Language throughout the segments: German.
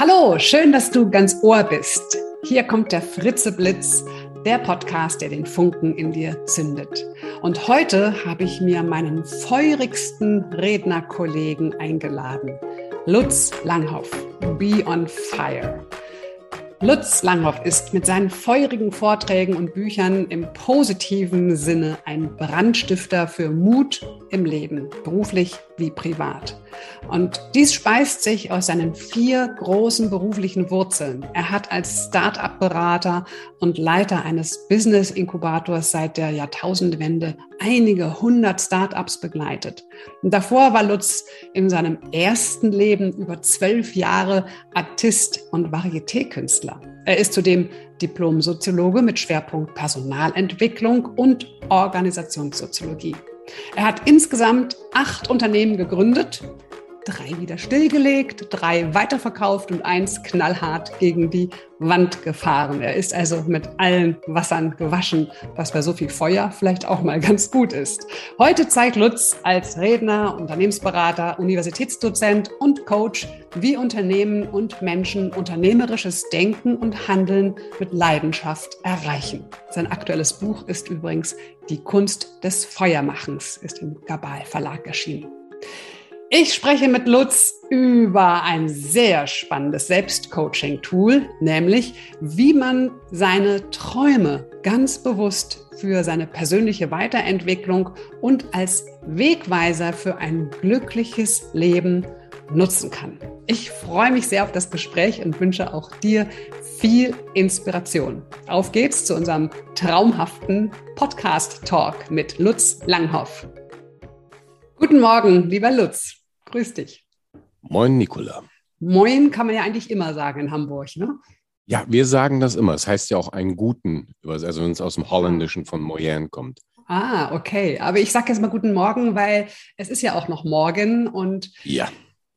Hallo, schön, dass du ganz Ohr bist. Hier kommt der Fritzeblitz, der Podcast, der den Funken in dir zündet. Und heute habe ich mir meinen feurigsten Rednerkollegen eingeladen, Lutz Langhoff, Be on Fire. Lutz Langhoff ist mit seinen feurigen Vorträgen und Büchern im positiven Sinne ein Brandstifter für Mut im Leben, beruflich wie privat. Und dies speist sich aus seinen vier großen beruflichen Wurzeln. Er hat als Start-up-Berater und Leiter eines Business-Inkubators seit der Jahrtausendwende einige hundert Start-ups begleitet. Und davor war Lutz in seinem ersten Leben über zwölf Jahre Artist und Varieté-Künstler. Er ist zudem Diplom-Soziologe mit Schwerpunkt Personalentwicklung und Organisationssoziologie. Er hat insgesamt acht Unternehmen gegründet, drei wieder stillgelegt, drei weiterverkauft und eins knallhart gegen die Wand gefahren. Er ist also mit allen Wassern gewaschen, was bei so viel Feuer vielleicht auch mal ganz gut ist. Heute zeigt Lutz als Redner, Unternehmensberater, Universitätsdozent und Coach, wie Unternehmen und Menschen unternehmerisches Denken und Handeln mit Leidenschaft erreichen. Sein aktuelles Buch ist übrigens Die Kunst des Feuermachens, ist im Gabal Verlag erschienen. Ich spreche mit Lutz über ein sehr spannendes Selbstcoaching-Tool, nämlich wie man seine Träume ganz bewusst für seine persönliche Weiterentwicklung und als Wegweiser für ein glückliches Leben nutzen kann. Ich freue mich sehr auf das Gespräch und wünsche auch dir viel Inspiration. Auf geht's zu unserem traumhaften Podcast-Talk mit Lutz Langhoff. Guten Morgen, lieber Lutz. Grüß dich. Moin, Nicola. Moin kann man ja eigentlich immer sagen in Hamburg, ne? Ja, wir sagen das immer. Es das heißt ja auch einen guten, also wenn es aus dem Holländischen von Moyen kommt. Ah, okay. Aber ich sage jetzt mal guten Morgen, weil es ist ja auch noch morgen und ja.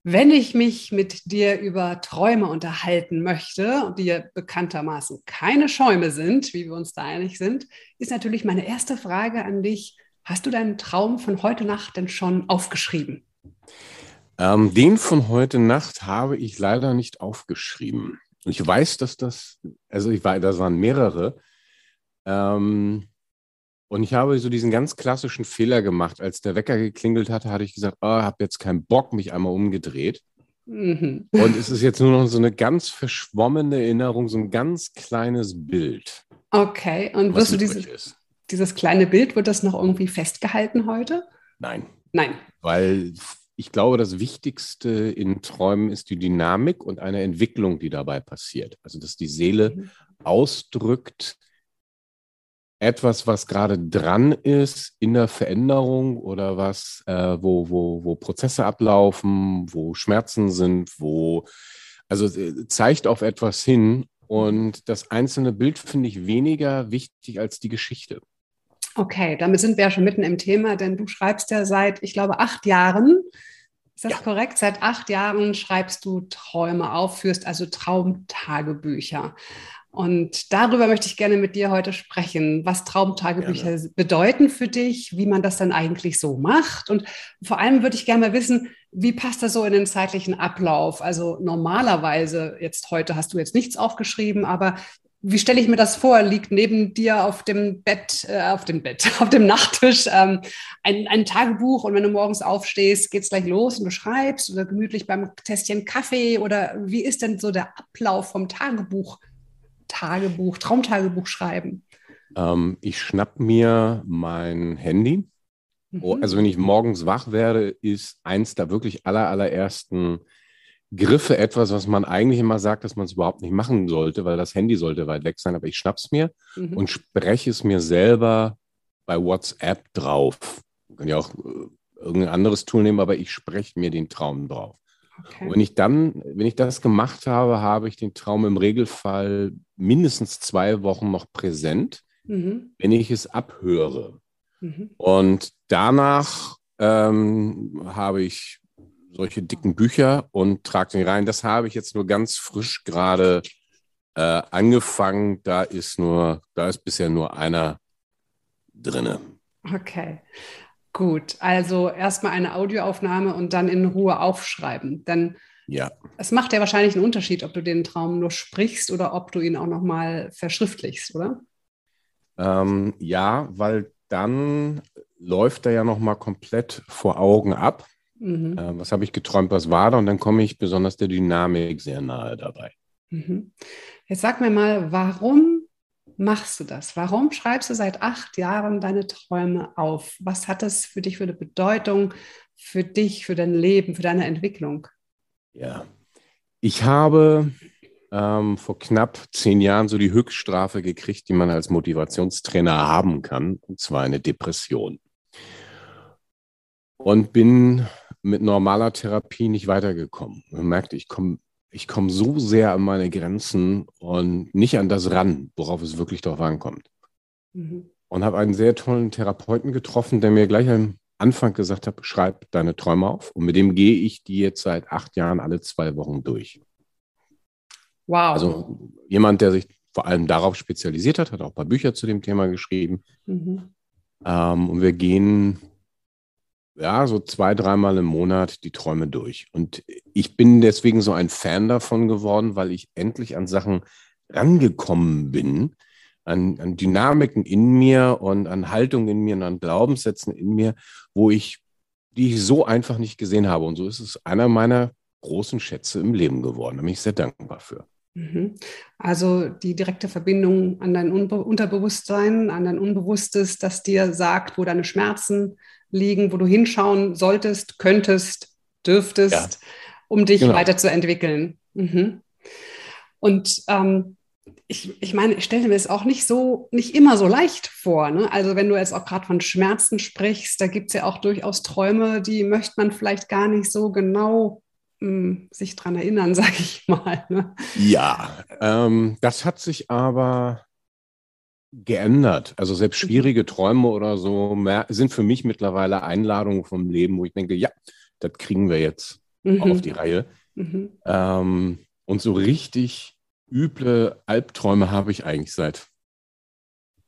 Wenn ich mich mit dir über Träume unterhalten möchte, und die ja bekanntermaßen keine Schäume sind, wie wir uns da einig sind, ist natürlich meine erste Frage an dich. Hast du deinen Traum von heute Nacht denn schon aufgeschrieben? Ähm, den von heute Nacht habe ich leider nicht aufgeschrieben. Ich weiß, dass das, also ich war, das waren mehrere. Ähm, und ich habe so diesen ganz klassischen Fehler gemacht. Als der Wecker geklingelt hatte, hatte ich gesagt, oh, habe jetzt keinen Bock, mich einmal umgedreht. Mhm. Und es ist jetzt nur noch so eine ganz verschwommene Erinnerung, so ein ganz kleines Bild. Okay, und wirst du dieses, dieses kleine Bild, wird das noch irgendwie festgehalten heute? Nein. Nein. Weil ich glaube, das Wichtigste in Träumen ist die Dynamik und eine Entwicklung, die dabei passiert. Also, dass die Seele mhm. ausdrückt etwas, was gerade dran ist in der Veränderung oder was, äh, wo, wo, wo Prozesse ablaufen, wo Schmerzen sind, wo, also äh, zeigt auf etwas hin. Und das einzelne Bild finde ich weniger wichtig als die Geschichte. Okay, damit sind wir ja schon mitten im Thema, denn du schreibst ja seit, ich glaube, acht Jahren ist das ja. korrekt? Seit acht Jahren schreibst du Träume auf, führst also Traumtagebücher. Und darüber möchte ich gerne mit dir heute sprechen, was Traumtagebücher gerne. bedeuten für dich, wie man das dann eigentlich so macht. Und vor allem würde ich gerne mal wissen, wie passt das so in den zeitlichen Ablauf? Also normalerweise, jetzt heute hast du jetzt nichts aufgeschrieben, aber wie stelle ich mir das vor? Liegt neben dir auf dem Bett, äh, auf dem Bett, auf dem Nachttisch ähm, ein, ein Tagebuch und wenn du morgens aufstehst, geht es gleich los und du schreibst oder gemütlich beim Tässchen Kaffee oder wie ist denn so der Ablauf vom Tagebuch, Tagebuch, Traumtagebuch schreiben? Ähm, ich schnapp mir mein Handy. Mhm. Also wenn ich morgens wach werde, ist eins der wirklich aller, allerersten Griffe etwas, was man eigentlich immer sagt, dass man es überhaupt nicht machen sollte, weil das Handy sollte weit weg sein, aber ich schnapp's mir mhm. und spreche es mir selber bei WhatsApp drauf. Ich kann ja auch äh, irgendein anderes Tool nehmen, aber ich spreche mir den Traum drauf. Okay. Und wenn ich dann, wenn ich das gemacht habe, habe ich den Traum im Regelfall mindestens zwei Wochen noch präsent, mhm. wenn ich es abhöre. Mhm. Und danach ähm, habe ich solche dicken Bücher und trage den rein. Das habe ich jetzt nur ganz frisch gerade äh, angefangen. Da ist nur, da ist bisher nur einer drinne. Okay. Gut, also erstmal eine Audioaufnahme und dann in Ruhe aufschreiben. Dann Ja. Es macht ja wahrscheinlich einen Unterschied, ob du den Traum nur sprichst oder ob du ihn auch nochmal verschriftlichst, oder? Ähm, ja, weil dann läuft er ja nochmal komplett vor Augen ab. Mhm. Äh, was habe ich geträumt, was war da? Und dann komme ich besonders der Dynamik sehr nahe dabei. Mhm. Jetzt sag mir mal, warum machst du das? Warum schreibst du seit acht Jahren deine Träume auf? Was hat das für dich für eine Bedeutung, für dich, für dein Leben, für deine Entwicklung? Ja, ich habe ähm, vor knapp zehn Jahren so die Höchststrafe gekriegt, die man als Motivationstrainer haben kann, und zwar eine Depression. Und bin mit normaler Therapie nicht weitergekommen. Man merkte, ich komme ich komm so sehr an meine Grenzen und nicht an das ran, worauf es wirklich darauf ankommt. Mhm. Und habe einen sehr tollen Therapeuten getroffen, der mir gleich am Anfang gesagt hat, schreib deine Träume auf. Und mit dem gehe ich die jetzt seit acht Jahren alle zwei Wochen durch. Wow. Also jemand, der sich vor allem darauf spezialisiert hat, hat auch ein paar Bücher zu dem Thema geschrieben. Mhm. Ähm, und wir gehen ja so zwei, dreimal im Monat die Träume durch. Und ich bin deswegen so ein Fan davon geworden, weil ich endlich an Sachen rangekommen bin, an, an Dynamiken in mir und an Haltungen in mir und an Glaubenssätzen in mir, wo ich, die ich so einfach nicht gesehen habe. Und so ist es einer meiner großen Schätze im Leben geworden. Da bin ich sehr dankbar für. Mhm. Also die direkte Verbindung an dein Unbe Unterbewusstsein, an dein Unbewusstes, das dir sagt, wo deine Schmerzen liegen, wo du hinschauen solltest, könntest, dürftest, ja. um dich genau. weiterzuentwickeln. Mhm. Und ähm, ich, ich meine, ich stelle mir es auch nicht so, nicht immer so leicht vor. Ne? Also wenn du jetzt auch gerade von Schmerzen sprichst, da gibt es ja auch durchaus Träume, die möchte man vielleicht gar nicht so genau hm, sich daran erinnern, sage ich mal. Ne? Ja, ähm, das hat sich aber geändert. Also selbst mhm. schwierige Träume oder so mehr, sind für mich mittlerweile Einladungen vom Leben, wo ich denke, ja, das kriegen wir jetzt mhm. auf die Reihe. Mhm. Ähm, und so richtig üble Albträume habe ich eigentlich seit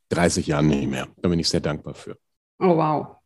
30 Jahren nicht mehr. Da bin ich sehr dankbar für. Oh, wow.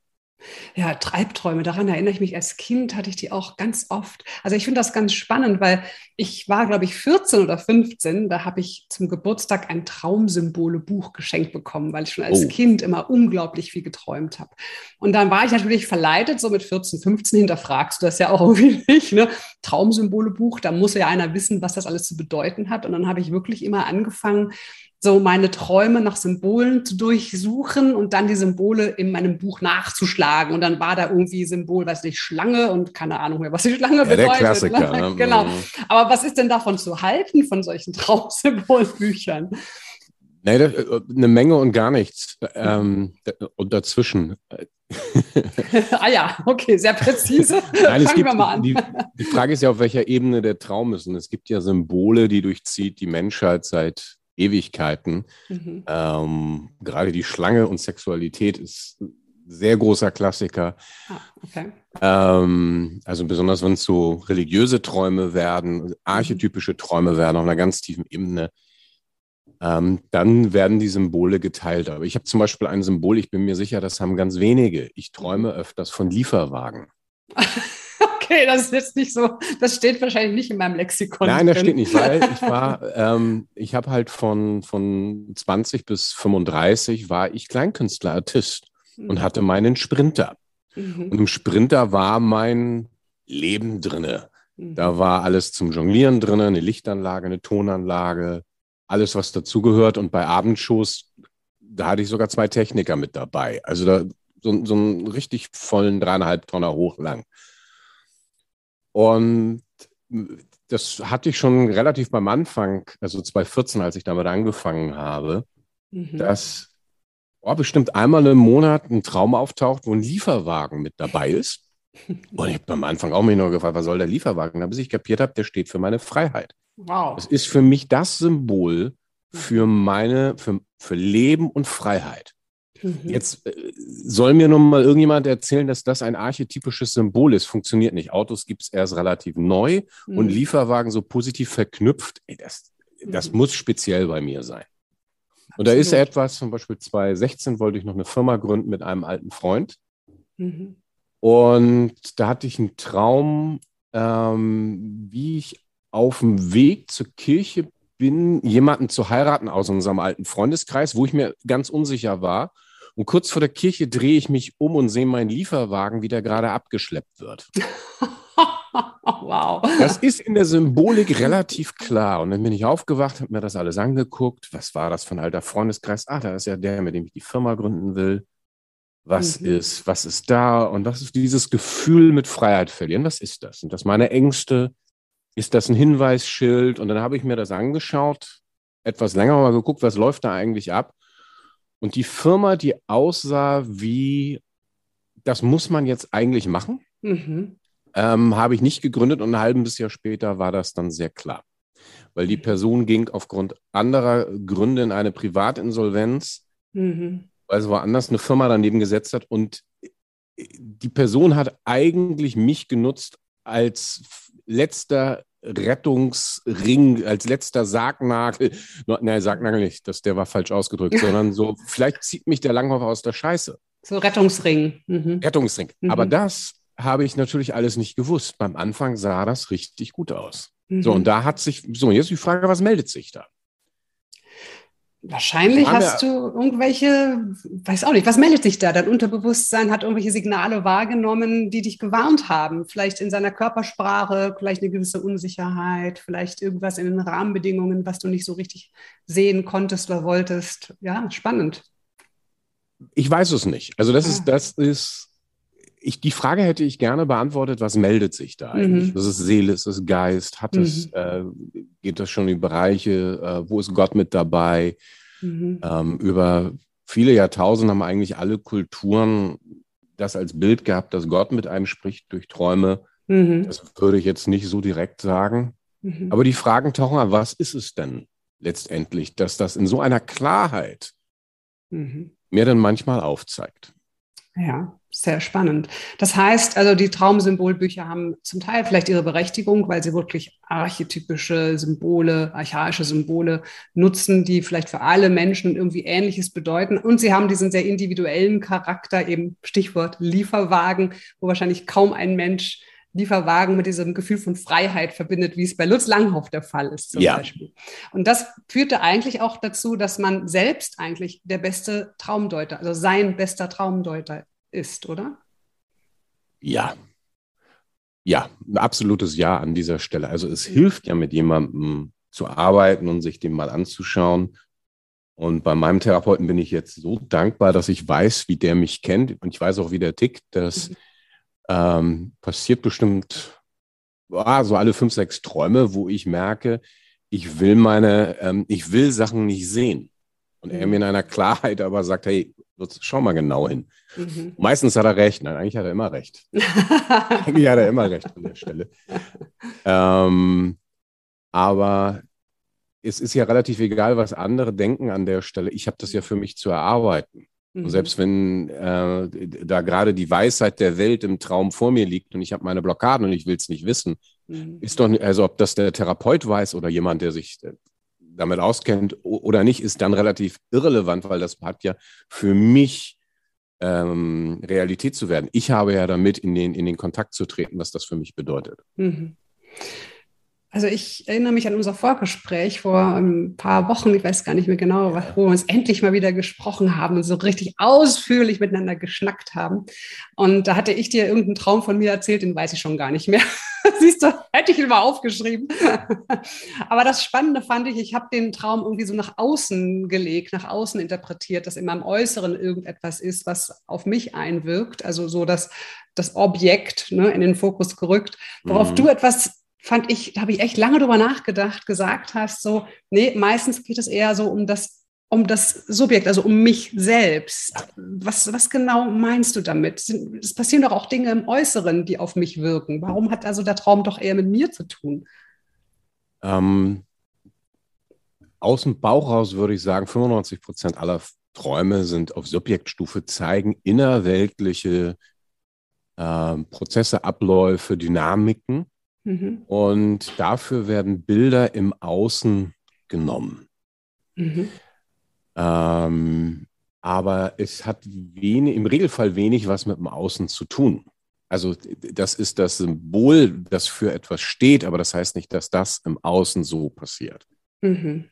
Ja, Treibträume, daran erinnere ich mich, als Kind hatte ich die auch ganz oft. Also ich finde das ganz spannend, weil ich war, glaube ich, 14 oder 15, da habe ich zum Geburtstag ein Traumsymbole-Buch geschenkt bekommen, weil ich schon als oh. Kind immer unglaublich viel geträumt habe. Und dann war ich natürlich verleitet, so mit 14, 15 hinterfragst du das ja auch irgendwie nicht, ne? Traumsymbole-Buch, da muss ja einer wissen, was das alles zu bedeuten hat. Und dann habe ich wirklich immer angefangen, so meine Träume nach Symbolen zu durchsuchen und dann die Symbole in meinem Buch nachzuschlagen. Und dann war da irgendwie Symbol, weiß nicht, Schlange und keine Ahnung mehr, was die Schlange ja, bedeutet. Der Klassiker. Ne? Genau. Mhm. Aber was ist denn davon zu halten, von solchen Traumsymbolbüchern? Nee, äh, eine Menge und gar nichts. Ähm, und dazwischen. ah ja, okay, sehr präzise. Nein, Fangen gibt, wir mal an. Die, die, Frage ist ja, auf welcher Ebene der Traum ist. Und es gibt ja Symbole, die durchzieht die Menschheit seit Ewigkeiten. Mhm. Ähm, gerade die Schlange und Sexualität ist ein sehr großer Klassiker. Ah, okay. ähm, also besonders wenn es so religiöse Träume werden, archetypische Träume werden auf einer ganz tiefen Ebene, ähm, dann werden die Symbole geteilt. Aber ich habe zum Beispiel ein Symbol, ich bin mir sicher, das haben ganz wenige. Ich träume öfters von Lieferwagen. okay, das ist jetzt nicht so, das steht wahrscheinlich nicht in meinem Lexikon. Nein, das steht nicht, weil ich war, ähm, ich habe halt von, von 20 bis 35 war ich Kleinkünstler, Artist mhm. und hatte meinen Sprinter. Mhm. Und im Sprinter war mein Leben drinne. Mhm. Da war alles zum Jonglieren drinne, eine Lichtanlage, eine Tonanlage, alles, was dazugehört. Und bei Abendshows, da hatte ich sogar zwei Techniker mit dabei. Also da so, so einen richtig vollen dreieinhalb Tonner hochlang. Und das hatte ich schon relativ beim Anfang, also 2014, als ich damit angefangen habe, mhm. dass oh, bestimmt einmal im Monat ein Traum auftaucht, wo ein Lieferwagen mit dabei ist. Und ich habe am Anfang auch mich nur gefragt, was soll der Lieferwagen? bis ich kapiert habe, der steht für meine Freiheit. Wow. Das ist für mich das Symbol für meine, für, für Leben und Freiheit. Mhm. Jetzt äh, soll mir nun mal irgendjemand erzählen, dass das ein archetypisches Symbol ist. Funktioniert nicht. Autos gibt es erst relativ neu mhm. und Lieferwagen so positiv verknüpft. Ey, das, das mhm. muss speziell bei mir sein. Und da ist etwas, zum Beispiel 2016 wollte ich noch eine Firma gründen mit einem alten Freund. Mhm. Und da hatte ich einen Traum, äh, ähm, wie ich auf dem Weg zur Kirche bin, jemanden zu heiraten aus unserem alten Freundeskreis, wo ich mir ganz unsicher war. Und kurz vor der Kirche drehe ich mich um und sehe meinen Lieferwagen, wie der gerade abgeschleppt wird. wow. Das ist in der Symbolik relativ klar. Und dann bin ich aufgewacht, habe mir das alles angeguckt. Was war das für ein alter Freundeskreis? Ah, da ist ja der, mit dem ich die Firma gründen will. Was mhm. ist, was ist da? Und was ist dieses Gefühl mit Freiheit verlieren? Was ist das? Sind das meine Ängste? Ist das ein Hinweisschild? Und dann habe ich mir das angeschaut, etwas länger mal geguckt, was läuft da eigentlich ab? Und die Firma, die aussah wie, das muss man jetzt eigentlich machen, mhm. ähm, habe ich nicht gegründet und ein halbes Jahr später war das dann sehr klar. Weil die Person ging aufgrund anderer Gründe in eine Privatinsolvenz, mhm. weil sie woanders eine Firma daneben gesetzt hat und die Person hat eigentlich mich genutzt als letzter Rettungsring, als letzter Sargnagel. Nein, Sargnagel nicht, das, der war falsch ausgedrückt, sondern so, vielleicht zieht mich der Langhoff aus der Scheiße. So Rettungsring. Mhm. Rettungsring. Mhm. Aber das habe ich natürlich alles nicht gewusst. Beim Anfang sah das richtig gut aus. Mhm. So, und da hat sich, so, jetzt die Frage, was meldet sich da? Wahrscheinlich hast du irgendwelche, weiß auch nicht, was meldet sich da? Dein Unterbewusstsein hat irgendwelche Signale wahrgenommen, die dich gewarnt haben. Vielleicht in seiner Körpersprache, vielleicht eine gewisse Unsicherheit, vielleicht irgendwas in den Rahmenbedingungen, was du nicht so richtig sehen konntest oder wolltest. Ja, spannend. Ich weiß es nicht. Also das ah. ist, das ist, ich, die Frage hätte ich gerne beantwortet, was meldet sich da eigentlich? Mhm. Das ist Seele, ist es Geist? Hat mhm. es, äh, geht das schon in die Bereiche? Äh, wo ist Gott mit dabei? Mhm. Ähm, über viele Jahrtausende haben eigentlich alle Kulturen das als Bild gehabt, dass Gott mit einem spricht durch Träume. Mhm. Das würde ich jetzt nicht so direkt sagen. Mhm. Aber die Fragen tauchen an, was ist es denn letztendlich, dass das in so einer Klarheit mhm. mir dann manchmal aufzeigt? Ja, sehr spannend. Das heißt, also die Traumsymbolbücher haben zum Teil vielleicht ihre Berechtigung, weil sie wirklich archetypische Symbole, archaische Symbole nutzen, die vielleicht für alle Menschen irgendwie Ähnliches bedeuten. Und sie haben diesen sehr individuellen Charakter, eben Stichwort Lieferwagen, wo wahrscheinlich kaum ein Mensch Lieferwagen mit diesem Gefühl von Freiheit verbindet, wie es bei Lutz Langhoff der Fall ist zum ja. Beispiel. Und das führte eigentlich auch dazu, dass man selbst eigentlich der beste Traumdeuter, also sein bester Traumdeuter ist, oder? Ja. Ja, ein absolutes Ja an dieser Stelle. Also es hilft ja mit jemandem zu arbeiten und sich dem mal anzuschauen. Und bei meinem Therapeuten bin ich jetzt so dankbar, dass ich weiß, wie der mich kennt und ich weiß auch, wie der tickt. Das mhm. Ähm, passiert bestimmt ah, so alle fünf, sechs Träume, wo ich merke, ich will meine, ähm, ich will Sachen nicht sehen. Und er mhm. mir in einer Klarheit aber sagt, hey, schau mal genau hin. Mhm. Meistens hat er recht. Nein, eigentlich hat er immer recht. eigentlich hat er immer recht an der Stelle. Ähm, aber es ist ja relativ egal, was andere denken an der Stelle. Ich habe das ja für mich zu erarbeiten. Mhm. Und selbst wenn äh, da gerade die Weisheit der Welt im Traum vor mir liegt und ich habe meine Blockaden und ich will es nicht wissen, mhm. ist doch, also ob das der Therapeut weiß oder jemand, der sich äh, damit auskennt oder nicht, ist dann relativ irrelevant, weil das hat ja für mich ähm, Realität zu werden. Ich habe ja damit in den, in den Kontakt zu treten, was das für mich bedeutet. Mhm. Also ich erinnere mich an unser Vorgespräch vor ein paar Wochen, ich weiß gar nicht mehr genau, wo wir uns endlich mal wieder gesprochen haben und so richtig ausführlich miteinander geschnackt haben. Und da hatte ich dir irgendeinen Traum von mir erzählt, den weiß ich schon gar nicht mehr. Siehst du, hätte ich ihn mal aufgeschrieben. Aber das Spannende fand ich, ich habe den Traum irgendwie so nach außen gelegt, nach außen interpretiert, dass in meinem Äußeren irgendetwas ist, was auf mich einwirkt. Also so das, das Objekt ne, in den Fokus gerückt, worauf mhm. du etwas fand ich, da habe ich echt lange drüber nachgedacht, gesagt hast, so, nee, meistens geht es eher so um das, um das Subjekt, also um mich selbst. Was, was genau meinst du damit? Es passieren doch auch Dinge im Äußeren, die auf mich wirken. Warum hat also der Traum doch eher mit mir zu tun? Ähm, aus dem Bauch raus würde ich sagen, 95 Prozent aller Träume sind auf Subjektstufe, zeigen innerweltliche äh, Prozesse, Abläufe, Dynamiken Mhm. Und dafür werden Bilder im Außen genommen. Mhm. Ähm, aber es hat wenig, im Regelfall wenig was mit dem Außen zu tun. Also das ist das Symbol, das für etwas steht, aber das heißt nicht, dass das im Außen so passiert. Mhm.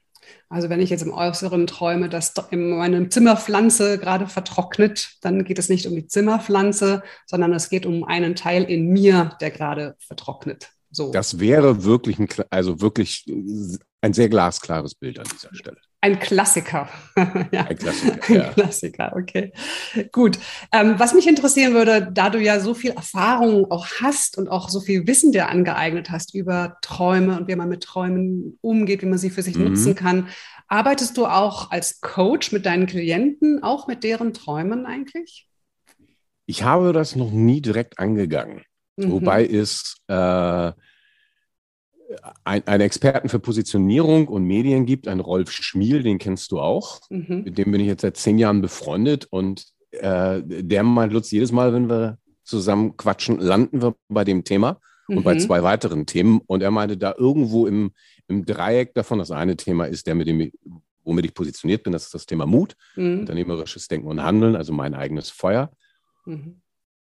Also wenn ich jetzt im Äußeren träume, dass meine Zimmerpflanze gerade vertrocknet, dann geht es nicht um die Zimmerpflanze, sondern es geht um einen Teil in mir, der gerade vertrocknet. So. Das wäre wirklich ein, also wirklich ein sehr glasklares Bild an dieser Stelle. Ein Klassiker. ja. Ein Klassiker, ja. Ein Klassiker, okay. Gut. Ähm, was mich interessieren würde, da du ja so viel Erfahrung auch hast und auch so viel Wissen dir angeeignet hast über Träume und wie man mit Träumen umgeht, wie man sie für sich mhm. nutzen kann, arbeitest du auch als Coach mit deinen Klienten, auch mit deren Träumen eigentlich? Ich habe das noch nie direkt angegangen. Mhm. Wobei es äh, ein, einen Experten für Positionierung und Medien gibt, einen Rolf Schmiel, den kennst du auch. Mhm. Mit dem bin ich jetzt seit zehn Jahren befreundet und äh, der meint Lutz, jedes Mal, wenn wir zusammen quatschen, landen wir bei dem Thema und bei mhm. zwei weiteren Themen. Und er meinte, da irgendwo im, im Dreieck davon, das eine Thema ist der, mit dem, womit ich positioniert bin, das ist das Thema Mut, mhm. unternehmerisches Denken und Handeln, also mein eigenes Feuer. Mhm.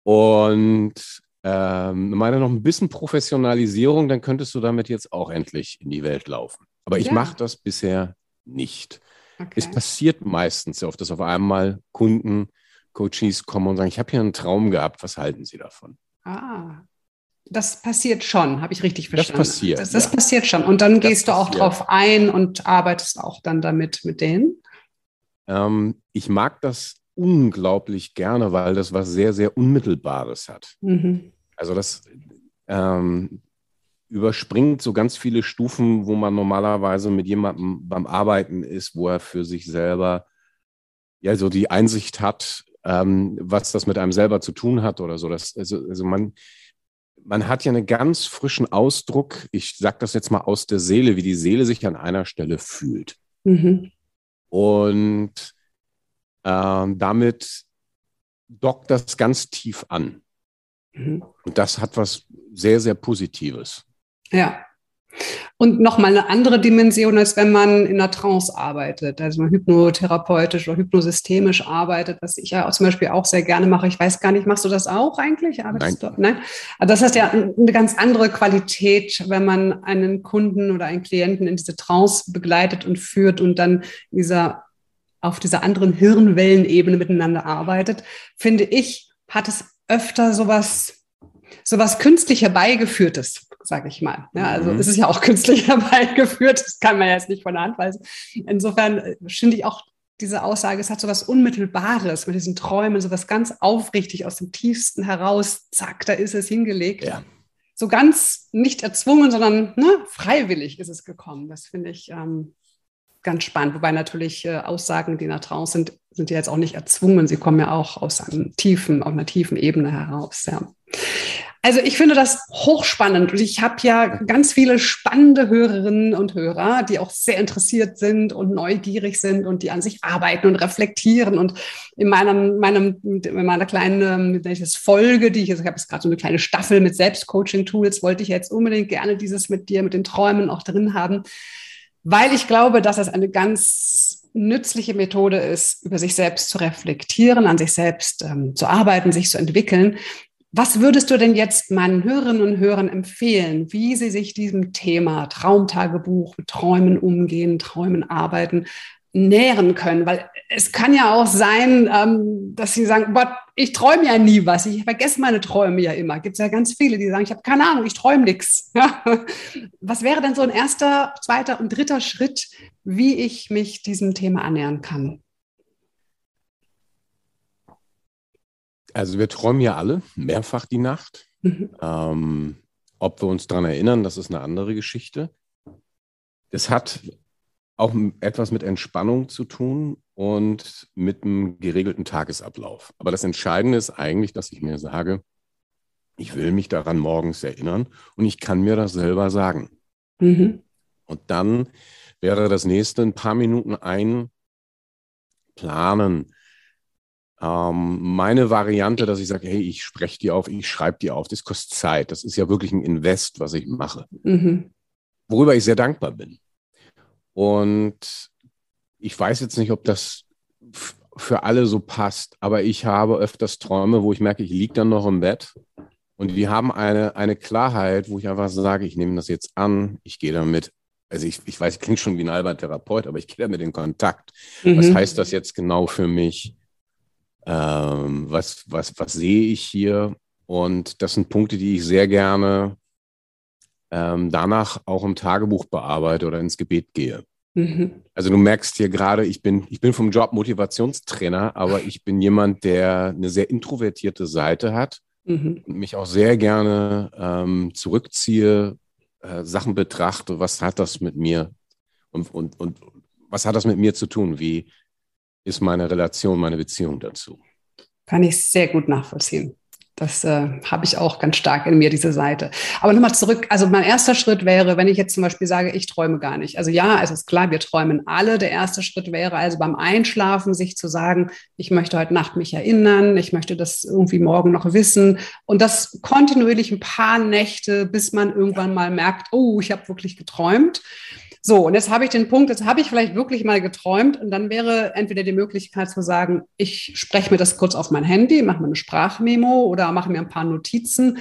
Und ähm, meine noch ein bisschen Professionalisierung, dann könntest du damit jetzt auch endlich in die Welt laufen. Aber ich ja. mache das bisher nicht. Okay. Es passiert meistens sehr oft, dass auf einmal Kunden, Coaches kommen und sagen, ich habe hier einen Traum gehabt, was halten Sie davon? Ah, das passiert schon, habe ich richtig verstanden. Das passiert. Das, das ja. passiert schon. Und dann das gehst du auch passiert. drauf ein und arbeitest auch dann damit mit denen? Ähm, ich mag das unglaublich gerne, weil das was sehr, sehr Unmittelbares hat. Mhm. Also das ähm, überspringt so ganz viele Stufen, wo man normalerweise mit jemandem beim Arbeiten ist, wo er für sich selber ja so die Einsicht hat, ähm, was das mit einem selber zu tun hat oder so. Das, also, also man, man hat ja einen ganz frischen Ausdruck, ich sage das jetzt mal aus der Seele, wie die Seele sich an einer Stelle fühlt. Mhm. Und ähm, damit dockt das ganz tief an. Mhm. Und das hat was sehr, sehr Positives. Ja. Und nochmal eine andere Dimension, als wenn man in einer Trance arbeitet, also man hypnotherapeutisch oder hypnosystemisch arbeitet, was ich ja zum Beispiel auch sehr gerne mache. Ich weiß gar nicht, machst du das auch eigentlich? Arbeitest Nein. Du? Nein. Aber das heißt ja eine ganz andere Qualität, wenn man einen Kunden oder einen Klienten in diese Trance begleitet und führt und dann in dieser auf dieser anderen Hirnwellenebene miteinander arbeitet, finde ich, hat es öfter sowas, sowas künstlich herbeigeführtes, sage ich mal. Ja, also mhm. es ist ja auch künstlich herbeigeführt, das kann man jetzt nicht von der Hand weisen. Insofern äh, finde ich auch diese Aussage, es hat sowas Unmittelbares mit diesen Träumen, sowas ganz aufrichtig aus dem Tiefsten heraus, zack, da ist es hingelegt. Ja. So ganz nicht erzwungen, sondern ne, freiwillig ist es gekommen. Das finde ich ähm, ganz spannend. Wobei natürlich äh, Aussagen, die nach draußen sind, sind ja jetzt auch nicht erzwungen. Sie kommen ja auch aus einem tiefen, auf einer tiefen Ebene heraus. Ja. Also ich finde das hochspannend und ich habe ja ganz viele spannende Hörerinnen und Hörer, die auch sehr interessiert sind und neugierig sind und die an sich arbeiten und reflektieren. Und in meinem, meinem, in meiner kleinen ähm, Folge, die ich, also ich habe jetzt gerade so eine kleine Staffel mit Selbstcoaching-Tools, wollte ich jetzt unbedingt gerne dieses mit dir, mit den Träumen auch drin haben weil ich glaube, dass es eine ganz nützliche Methode ist, über sich selbst zu reflektieren, an sich selbst ähm, zu arbeiten, sich zu entwickeln. Was würdest du denn jetzt meinen Hörerinnen und Hörern empfehlen, wie sie sich diesem Thema Traumtagebuch, Träumen umgehen, Träumen arbeiten, nähren können? Weil es kann ja auch sein, ähm, dass sie sagen, Gott, ich träume ja nie was, ich vergesse meine Träume ja immer. Gibt es ja ganz viele, die sagen, ich habe keine Ahnung, ich träume nichts. Was wäre denn so ein erster, zweiter und dritter Schritt, wie ich mich diesem Thema annähern kann? Also wir träumen ja alle mehrfach die Nacht. Mhm. Ähm, ob wir uns daran erinnern, das ist eine andere Geschichte. Das hat auch etwas mit Entspannung zu tun und mit einem geregelten Tagesablauf. Aber das Entscheidende ist eigentlich, dass ich mir sage, ich will mich daran morgens erinnern und ich kann mir das selber sagen. Mhm. Und dann wäre das nächste ein paar Minuten einplanen. Ähm, meine Variante, dass ich sage, hey, ich spreche die auf, ich schreibe die auf, das kostet Zeit. Das ist ja wirklich ein Invest, was ich mache. Mhm. Worüber ich sehr dankbar bin. Und ich weiß jetzt nicht, ob das für alle so passt, aber ich habe öfters Träume, wo ich merke, ich liege dann noch im Bett Und die haben eine, eine Klarheit, wo ich einfach sage, ich nehme das jetzt an, ich gehe damit, also ich, ich weiß, ich klinge schon wie ein alber Therapeut, aber ich gehe damit in Kontakt. Mhm. Was heißt das jetzt genau für mich? Ähm, was, was, was sehe ich hier? Und das sind Punkte, die ich sehr gerne ähm, danach auch im Tagebuch bearbeite oder ins Gebet gehe. Mhm. Also du merkst hier gerade, ich bin, ich bin vom Job Motivationstrainer, aber ich bin jemand, der eine sehr introvertierte Seite hat mhm. und mich auch sehr gerne ähm, zurückziehe, äh, Sachen betrachte, was hat das mit mir und, und, und was hat das mit mir zu tun? Wie ist meine Relation, meine Beziehung dazu? Kann ich sehr gut nachvollziehen. Das äh, habe ich auch ganz stark in mir, diese Seite. Aber nochmal zurück, also mein erster Schritt wäre, wenn ich jetzt zum Beispiel sage, ich träume gar nicht. Also ja, es ist klar, wir träumen alle. Der erste Schritt wäre also beim Einschlafen, sich zu sagen, ich möchte heute Nacht mich erinnern, ich möchte das irgendwie morgen noch wissen. Und das kontinuierlich ein paar Nächte, bis man irgendwann mal merkt, oh, ich habe wirklich geträumt. So, und jetzt habe ich den Punkt, jetzt habe ich vielleicht wirklich mal geträumt und dann wäre entweder die Möglichkeit zu sagen, ich spreche mir das kurz auf mein Handy, mache mir eine Sprachmemo oder mache mir ein paar Notizen.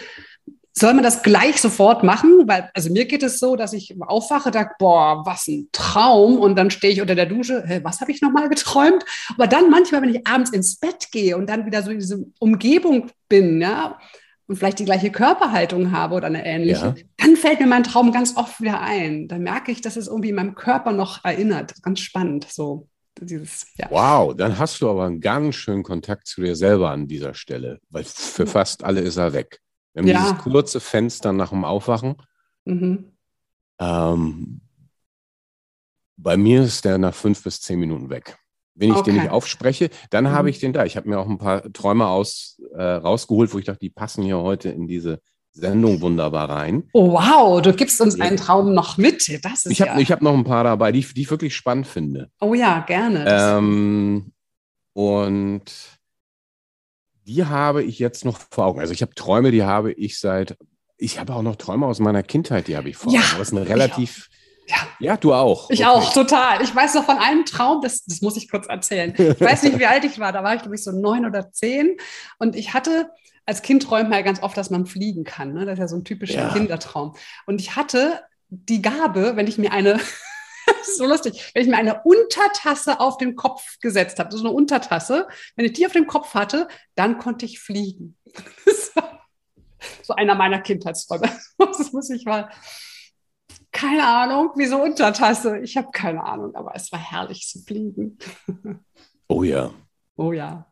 Soll man das gleich sofort machen? Weil, also mir geht es so, dass ich aufwache, sage, boah, was ein Traum. Und dann stehe ich unter der Dusche, hey, was habe ich nochmal geträumt? Aber dann manchmal, wenn ich abends ins Bett gehe und dann wieder so in diese Umgebung bin, ja, und vielleicht die gleiche Körperhaltung habe oder eine ähnliche, ja. dann fällt mir mein Traum ganz oft wieder ein. Dann merke ich, dass es irgendwie in meinem Körper noch erinnert. Ganz spannend. So. Dieses, ja. Wow, dann hast du aber einen ganz schönen Kontakt zu dir selber an dieser Stelle, weil für fast alle ist er weg. Wir haben ja. dieses kurze Fenster nach dem Aufwachen. Mhm. Ähm, bei mir ist der nach fünf bis zehn Minuten weg. Wenn ich okay. den nicht aufspreche, dann mhm. habe ich den da. Ich habe mir auch ein paar Träume aus, äh, rausgeholt, wo ich dachte, die passen hier heute in diese Sendung wunderbar rein. Oh, wow, du gibst uns einen Traum noch mit. Das ist ich habe ja. hab noch ein paar dabei, die, die ich wirklich spannend finde. Oh ja, gerne. Ähm, und die habe ich jetzt noch vor Augen. Also ich habe Träume, die habe ich seit, ich habe auch noch Träume aus meiner Kindheit, die habe ich vor Augen. Ja, das ist eine relativ ja. ja, du auch. Ich okay. auch, total. Ich weiß noch von einem Traum, das, das muss ich kurz erzählen. Ich weiß nicht, wie alt ich war. Da war ich, glaube ich, so neun oder zehn. Und ich hatte, als Kind träumt man ja ganz oft, dass man fliegen kann. Ne? Das ist ja so ein typischer ja. Kindertraum. Und ich hatte die Gabe, wenn ich mir eine, so lustig, wenn ich mir eine Untertasse auf den Kopf gesetzt habe, so eine Untertasse, wenn ich die auf dem Kopf hatte, dann konnte ich fliegen. so einer meiner Kindheitsträume. Das muss ich mal keine Ahnung, wieso Untertasse. Ich habe keine Ahnung, aber es war herrlich zu fliegen. Oh ja. Oh ja.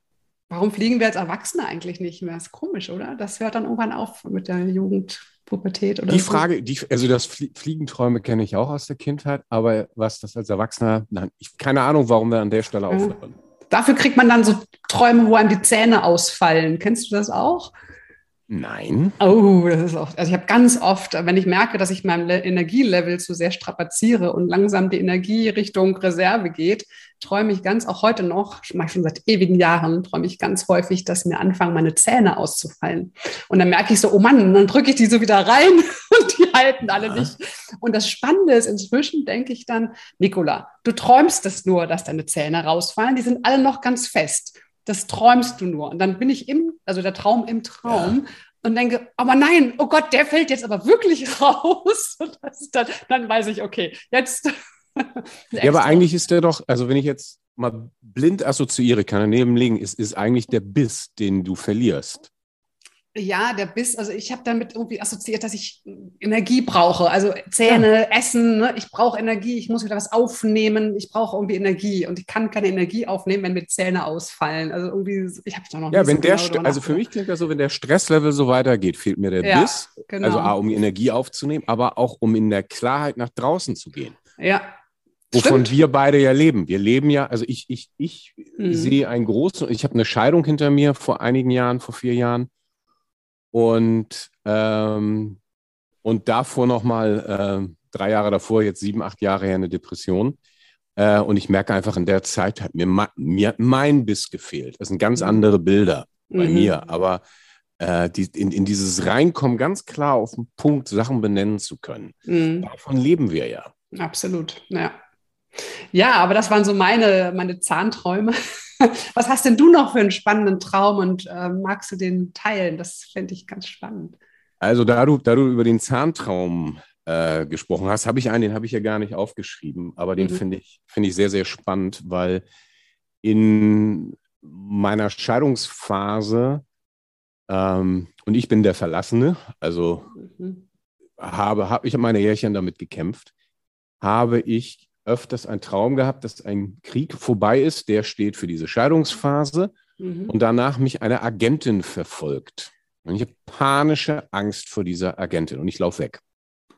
Warum fliegen wir als Erwachsene eigentlich nicht mehr? Das ist komisch, oder? Das hört dann irgendwann auf mit der Jugendpubertät oder Die so. Frage, die, also das Fliegenträume kenne ich auch aus der Kindheit, aber was das als Erwachsener, nein, ich keine Ahnung, warum wir an der Stelle aufhören. Dafür kriegt man dann so Träume, wo einem die Zähne ausfallen. Kennst du das auch? Nein. Oh, das ist oft. Also ich habe ganz oft, wenn ich merke, dass ich mein Energielevel zu sehr strapaziere und langsam die Energie Richtung Reserve geht, träume ich ganz, auch heute noch, mache ich schon seit ewigen Jahren, träume ich ganz häufig, dass mir anfangen, meine Zähne auszufallen. Und dann merke ich so, oh Mann, dann drücke ich die so wieder rein und die halten alle nicht. Und das Spannende ist, inzwischen denke ich dann, Nicola, du träumst es nur, dass deine Zähne rausfallen, die sind alle noch ganz fest das träumst du nur. Und dann bin ich im, also der Traum im Traum ja. und denke, aber nein, oh Gott, der fällt jetzt aber wirklich raus. Und dann, dann weiß ich, okay, jetzt. ja, aber eigentlich ist der doch, also wenn ich jetzt mal blind assoziiere, kann daneben liegen, ist, ist eigentlich der Biss, den du verlierst. Ja, der Biss, also ich habe damit irgendwie assoziiert, dass ich Energie brauche. Also Zähne, ja. Essen, ne? ich brauche Energie, ich muss wieder was aufnehmen, ich brauche irgendwie Energie und ich kann keine Energie aufnehmen, wenn mir Zähne ausfallen. Also irgendwie, ich habe da noch Ja, wenn so der, genau also für mich klingt das so, wenn der Stresslevel so weitergeht, fehlt mir der ja, Biss. Genau. Also A, um Energie aufzunehmen, aber auch um in der Klarheit nach draußen zu gehen. Ja, Wovon Stimmt. wir beide ja leben. Wir leben ja, also ich, ich, ich mhm. sehe einen großen, ich habe eine Scheidung hinter mir vor einigen Jahren, vor vier Jahren. Und, ähm, und davor nochmal äh, drei Jahre davor, jetzt sieben, acht Jahre her, eine Depression. Äh, und ich merke einfach, in der Zeit hat mir, mir mein Biss gefehlt. Das sind ganz mhm. andere Bilder bei mhm. mir. Aber äh, die, in, in dieses Reinkommen, ganz klar auf den Punkt Sachen benennen zu können, mhm. davon leben wir ja. Absolut, ja. Ja, aber das waren so meine, meine Zahnträume. Was hast denn du noch für einen spannenden Traum und äh, magst du den teilen? Das fände ich ganz spannend. Also da du, da du über den Zahntraum äh, gesprochen hast, habe ich einen, den habe ich ja gar nicht aufgeschrieben, aber den mhm. finde ich, find ich sehr, sehr spannend, weil in meiner Scheidungsphase ähm, und ich bin der Verlassene, also mhm. habe, habe ich habe meine Jährchen damit gekämpft, habe ich öfters einen Traum gehabt, dass ein Krieg vorbei ist, der steht für diese Scheidungsphase mhm. und danach mich eine Agentin verfolgt. Und ich habe panische Angst vor dieser Agentin und ich laufe weg.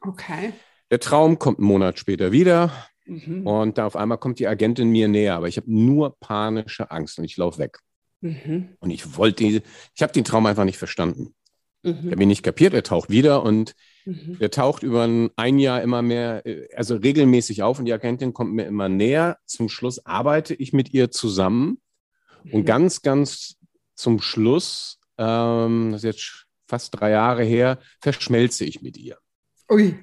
Okay. Der Traum kommt einen Monat später wieder mhm. und da auf einmal kommt die Agentin mir näher, aber ich habe nur panische Angst und ich laufe weg. Mhm. Und ich wollte, ich habe den Traum einfach nicht verstanden. Mhm. Ich habe ihn nicht kapiert, er taucht wieder und mhm. er taucht über ein Jahr immer mehr, also regelmäßig auf und die Agentin kommt mir immer näher. Zum Schluss arbeite ich mit ihr zusammen und mhm. ganz, ganz zum Schluss, ähm, das ist jetzt fast drei Jahre her, verschmelze ich mit ihr. Ui.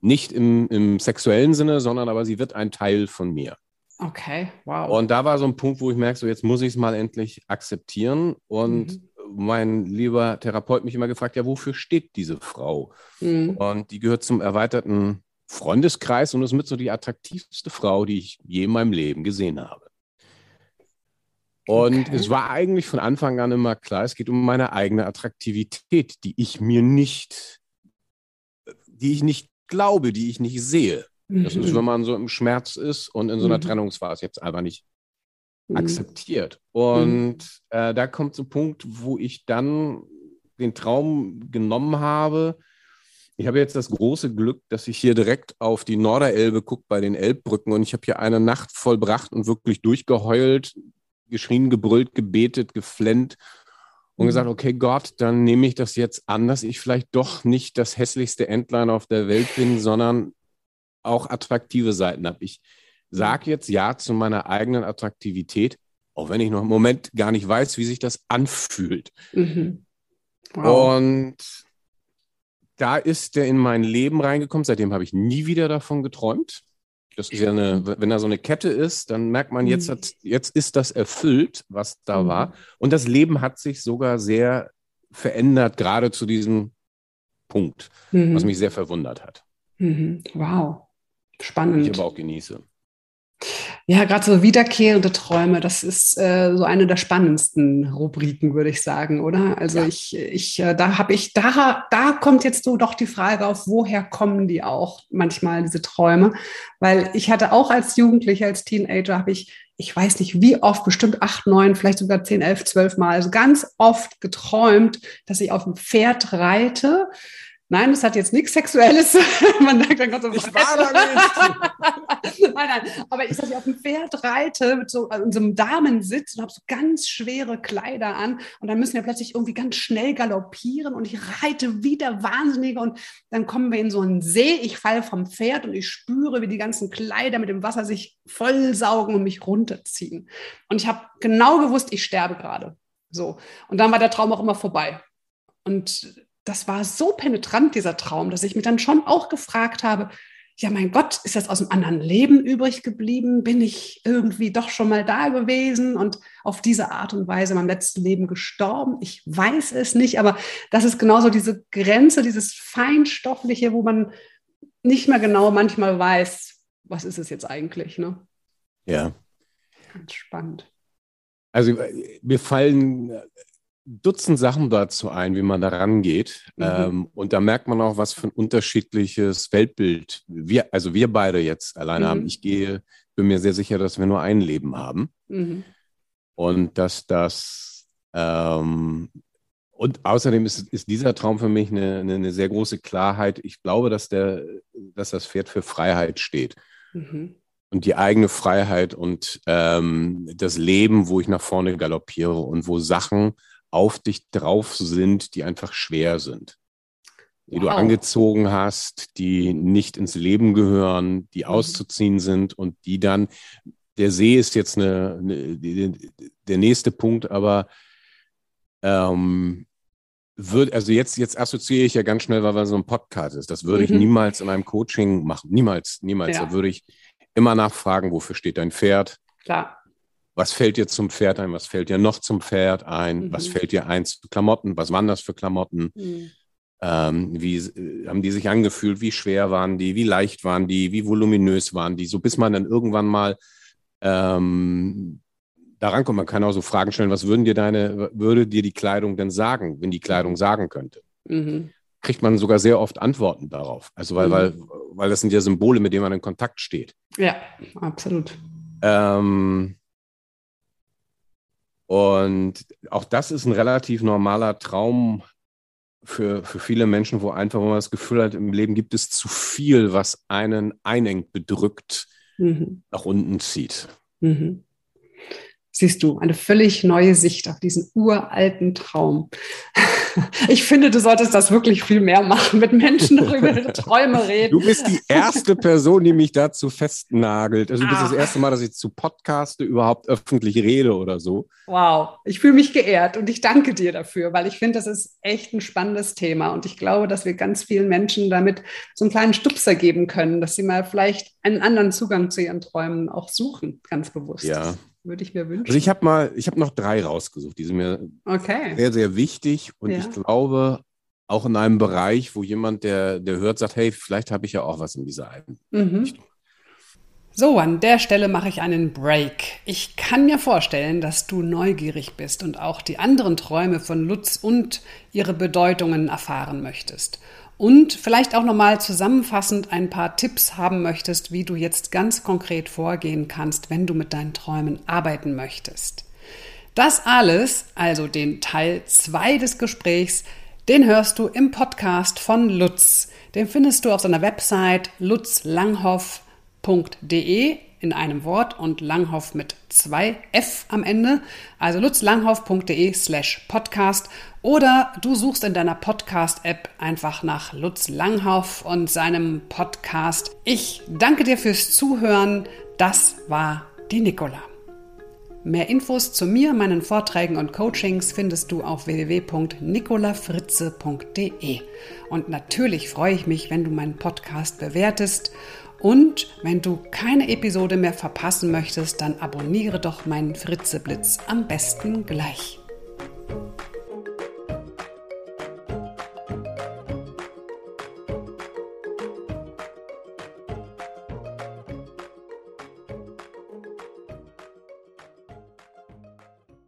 Nicht im, im sexuellen Sinne, sondern aber sie wird ein Teil von mir. Okay, wow. Und da war so ein Punkt, wo ich merke, so jetzt muss ich es mal endlich akzeptieren. Und mhm. Mein lieber Therapeut mich immer gefragt, ja, wofür steht diese Frau? Mhm. Und die gehört zum erweiterten Freundeskreis und ist mit so die attraktivste Frau, die ich je in meinem Leben gesehen habe. Und okay. es war eigentlich von Anfang an immer klar, es geht um meine eigene Attraktivität, die ich mir nicht, die ich nicht glaube, die ich nicht sehe. Das ist, mhm. wenn man so im Schmerz ist und in so einer mhm. Trennungsphase jetzt einfach nicht mhm. akzeptiert. Und äh, da kommt so ein Punkt, wo ich dann den Traum genommen habe. Ich habe jetzt das große Glück, dass ich hier direkt auf die Norderelbe gucke bei den Elbbrücken und ich habe hier eine Nacht vollbracht und wirklich durchgeheult, geschrien, gebrüllt, gebetet, geflennt und gesagt, okay, Gott, dann nehme ich das jetzt an, dass ich vielleicht doch nicht das hässlichste Entlein auf der Welt bin, sondern auch attraktive Seiten habe. Ich sage jetzt Ja zu meiner eigenen Attraktivität, auch wenn ich noch im Moment gar nicht weiß, wie sich das anfühlt. Mhm. Wow. Und da ist der in mein Leben reingekommen. Seitdem habe ich nie wieder davon geträumt. Das ist ja eine, wenn da so eine Kette ist, dann merkt man, jetzt, mhm. hat, jetzt ist das erfüllt, was da mhm. war. Und das Leben hat sich sogar sehr verändert, gerade zu diesem Punkt, mhm. was mich sehr verwundert hat. Mhm. Wow. Spannend. Ich aber auch genieße. Ja, gerade so wiederkehrende Träume, das ist äh, so eine der spannendsten Rubriken, würde ich sagen, oder? Also ja. ich, ich, äh, da habe ich, da, da kommt jetzt so doch die Frage auf, woher kommen die auch manchmal, diese Träume? Weil ich hatte auch als Jugendliche, als Teenager, habe ich, ich weiß nicht wie oft, bestimmt acht, neun, vielleicht sogar zehn, elf, zwölf Mal, also ganz oft geträumt, dass ich auf dem Pferd reite Nein, das hat jetzt nichts Sexuelles. Man denkt dann ganz so, ich war da nicht. nein, nein. Aber ich, dass ich auf dem Pferd reite, mit so, also so einem Damensitz und habe so ganz schwere Kleider an. Und dann müssen wir plötzlich irgendwie ganz schnell galoppieren und ich reite wieder wahnsinnig. Und dann kommen wir in so einen See. Ich falle vom Pferd und ich spüre, wie die ganzen Kleider mit dem Wasser sich vollsaugen und mich runterziehen. Und ich habe genau gewusst, ich sterbe gerade. So. Und dann war der Traum auch immer vorbei. Und das war so penetrant, dieser Traum, dass ich mich dann schon auch gefragt habe, ja, mein Gott, ist das aus einem anderen Leben übrig geblieben? Bin ich irgendwie doch schon mal da gewesen und auf diese Art und Weise in meinem letzten Leben gestorben? Ich weiß es nicht, aber das ist genauso diese Grenze, dieses Feinstoffliche, wo man nicht mehr genau manchmal weiß, was ist es jetzt eigentlich, ne? Ja. Ganz spannend. Also mir fallen Dutzend Sachen dazu ein, wie man da rangeht. Mhm. Ähm, und da merkt man auch, was für ein unterschiedliches Weltbild wir, also wir beide jetzt alleine mhm. haben. Ich gehe, bin mir sehr sicher, dass wir nur ein Leben haben. Mhm. Und dass das, ähm, und außerdem ist, ist dieser Traum für mich eine, eine, eine, sehr große Klarheit. Ich glaube, dass, der, dass das Pferd für Freiheit steht. Mhm. Und die eigene Freiheit und ähm, das Leben, wo ich nach vorne galoppiere und wo Sachen auf dich drauf sind, die einfach schwer sind. Die wow. du angezogen hast, die nicht ins Leben gehören, die mhm. auszuziehen sind und die dann, der See ist jetzt eine, eine die, der nächste Punkt, aber ähm, wird, also jetzt, jetzt assoziiere ich ja ganz schnell, weil wir so ein Podcast ist. Das würde mhm. ich niemals in einem Coaching machen. Niemals, niemals. Ja. Da würde ich immer nachfragen, wofür steht dein Pferd? Klar. Was fällt dir zum Pferd ein, was fällt dir noch zum Pferd ein, mhm. was fällt dir ein zu Klamotten, was waren das für Klamotten, mhm. ähm, wie äh, haben die sich angefühlt, wie schwer waren die, wie leicht waren die, wie voluminös waren die, so bis man dann irgendwann mal ähm, daran kommt. Man kann auch so Fragen stellen, was würden dir deine, würde dir die Kleidung denn sagen, wenn die Kleidung mhm. sagen könnte? Mhm. Kriegt man sogar sehr oft Antworten darauf. Also weil, mhm. weil, weil das sind ja Symbole, mit denen man in Kontakt steht. Ja, absolut. Ähm, und auch das ist ein relativ normaler Traum für, für viele Menschen, wo einfach, wo man das Gefühl hat, im Leben gibt es zu viel, was einen einengt, bedrückt, mhm. nach unten zieht. Mhm siehst du eine völlig neue Sicht auf diesen uralten Traum. Ich finde, du solltest das wirklich viel mehr machen, mit Menschen darüber Träume reden. Du bist die erste Person, die mich dazu festnagelt. Also du bist ah. das erste Mal, dass ich zu Podcaste überhaupt öffentlich rede oder so. Wow, ich fühle mich geehrt und ich danke dir dafür, weil ich finde, das ist echt ein spannendes Thema und ich glaube, dass wir ganz vielen Menschen damit so einen kleinen Stupser geben können, dass sie mal vielleicht einen anderen Zugang zu ihren Träumen auch suchen, ganz bewusst. Ja würde ich mir wünschen. Also ich habe mal, ich habe noch drei rausgesucht, die sind mir okay. sehr, sehr wichtig und ja. ich glaube auch in einem Bereich, wo jemand, der, der hört, sagt, hey, vielleicht habe ich ja auch was in dieser einen mhm. Richtung. So, an der Stelle mache ich einen Break. Ich kann mir vorstellen, dass du neugierig bist und auch die anderen Träume von Lutz und ihre Bedeutungen erfahren möchtest und vielleicht auch nochmal zusammenfassend ein paar Tipps haben möchtest, wie du jetzt ganz konkret vorgehen kannst, wenn du mit deinen Träumen arbeiten möchtest. Das alles, also den Teil 2 des Gesprächs, den hörst du im Podcast von Lutz. Den findest du auf seiner Website lutzlanghoff.de in einem Wort und Langhoff mit zwei F am Ende. Also lutzlanghoff.de slash podcast oder du suchst in deiner Podcast-App einfach nach Lutz Langhoff und seinem Podcast. Ich danke dir fürs Zuhören. Das war die Nicola. Mehr Infos zu mir, meinen Vorträgen und Coachings findest du auf www.nicolafritze.de. Und natürlich freue ich mich, wenn du meinen Podcast bewertest und wenn du keine Episode mehr verpassen möchtest, dann abonniere doch meinen Fritzeblitz am besten gleich.